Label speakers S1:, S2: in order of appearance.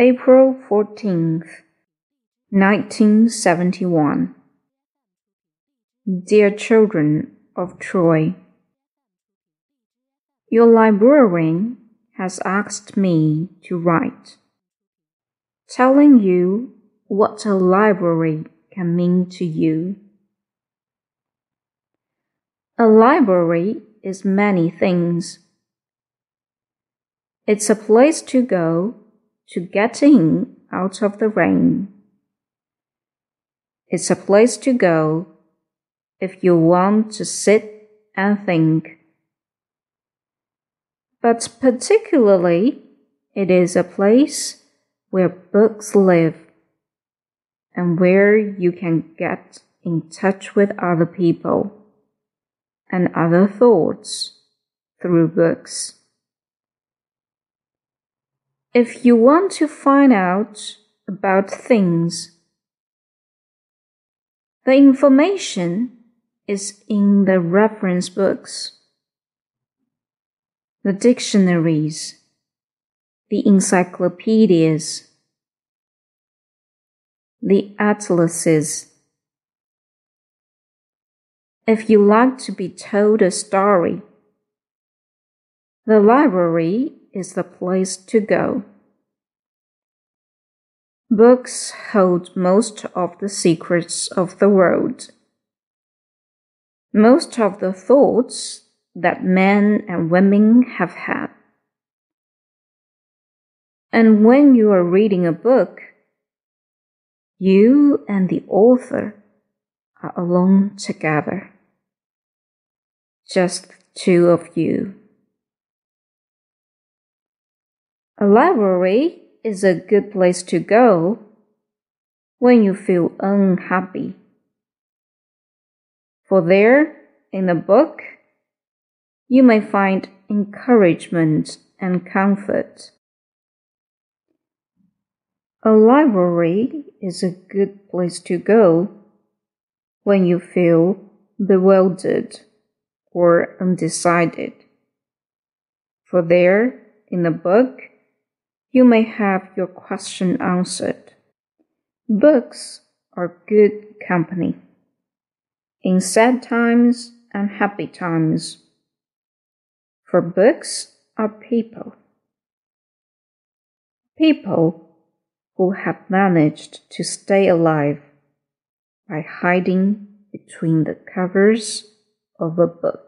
S1: April 14th, 1971. Dear children of Troy, Your librarian has asked me to write, telling you what a library can mean to you. A library is many things. It's a place to go to get in out of the rain. It's a place to go if you want to sit and think. But particularly, it is a place where books live and where you can get in touch with other people and other thoughts through books. If you want to find out about things, the information is in the reference books, the dictionaries, the encyclopedias, the atlases. If you like to be told a story, the library is the place to go. Books hold most of the secrets of the world. Most of the thoughts that men and women have had. And when you are reading a book, you and the author are alone together. Just two of you. A library is a good place to go when you feel unhappy. For there, in a book, you may find encouragement and comfort. A library is a good place to go when you feel bewildered or undecided. For there, in a book, you may have your question answered. Books are good company in sad times and happy times. For books are people. People who have managed to stay alive by hiding between the covers of a book.